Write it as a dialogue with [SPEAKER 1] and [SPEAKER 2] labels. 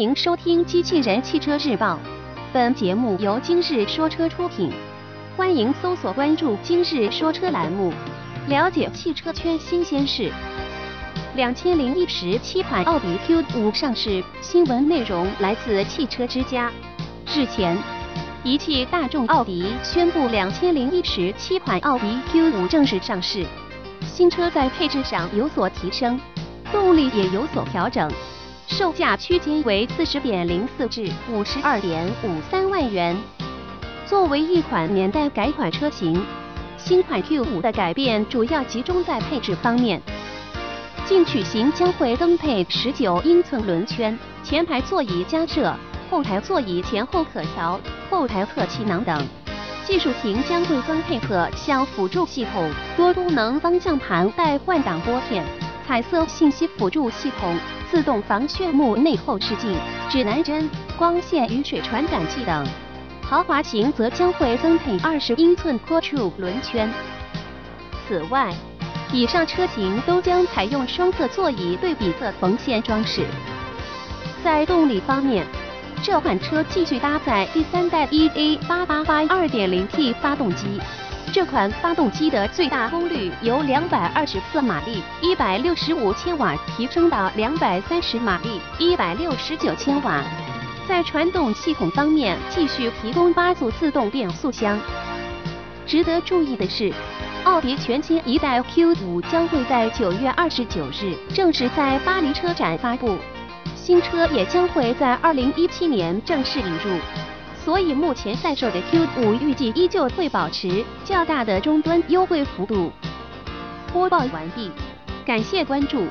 [SPEAKER 1] 欢迎收听《机器人汽车日报》，本节目由今日说车出品。欢迎搜索关注“今日说车”栏目，了解汽车圈新鲜事。两千零一十七款奥迪 Q 五上市，新闻内容来自汽车之家。日前，一汽大众奥迪宣布，两千零一十七款奥迪 Q 五正式上市。新车在配置上有所提升，动力也有所调整。售价区间为四十点零四至五十二点五三万元。作为一款年代改款车型，新款 Q5 的改变主要集中在配置方面。进取型将会增配十九英寸轮圈，前排座椅加设，后排座椅前后可调，后排侧气囊等。技术型将会增配各项辅助系统，多功能方向盘带换挡拨片，彩色信息辅助系统。自动防眩目内后视镜、指南针、光线雨水传感器等。豪华型则将会增配二十英寸 Quattro 轮圈。此外，以上车型都将采用双色座椅对比色缝线装饰。在动力方面，这款车继续搭载第三代 EA888 2.0T 发动机。这款发动机的最大功率由两百二十四马力、一百六十五千瓦提升到两百三十马力、一百六十九千瓦。在传动系统方面，继续提供八速自动变速箱。值得注意的是，奥迪全新一代 Q5 将会在九月二十九日正式在巴黎车展发布，新车也将会在二零一七年正式引入。所以目前在售的 Q5 预计依旧会保持较大的终端优惠幅度。播报完毕，感谢关注。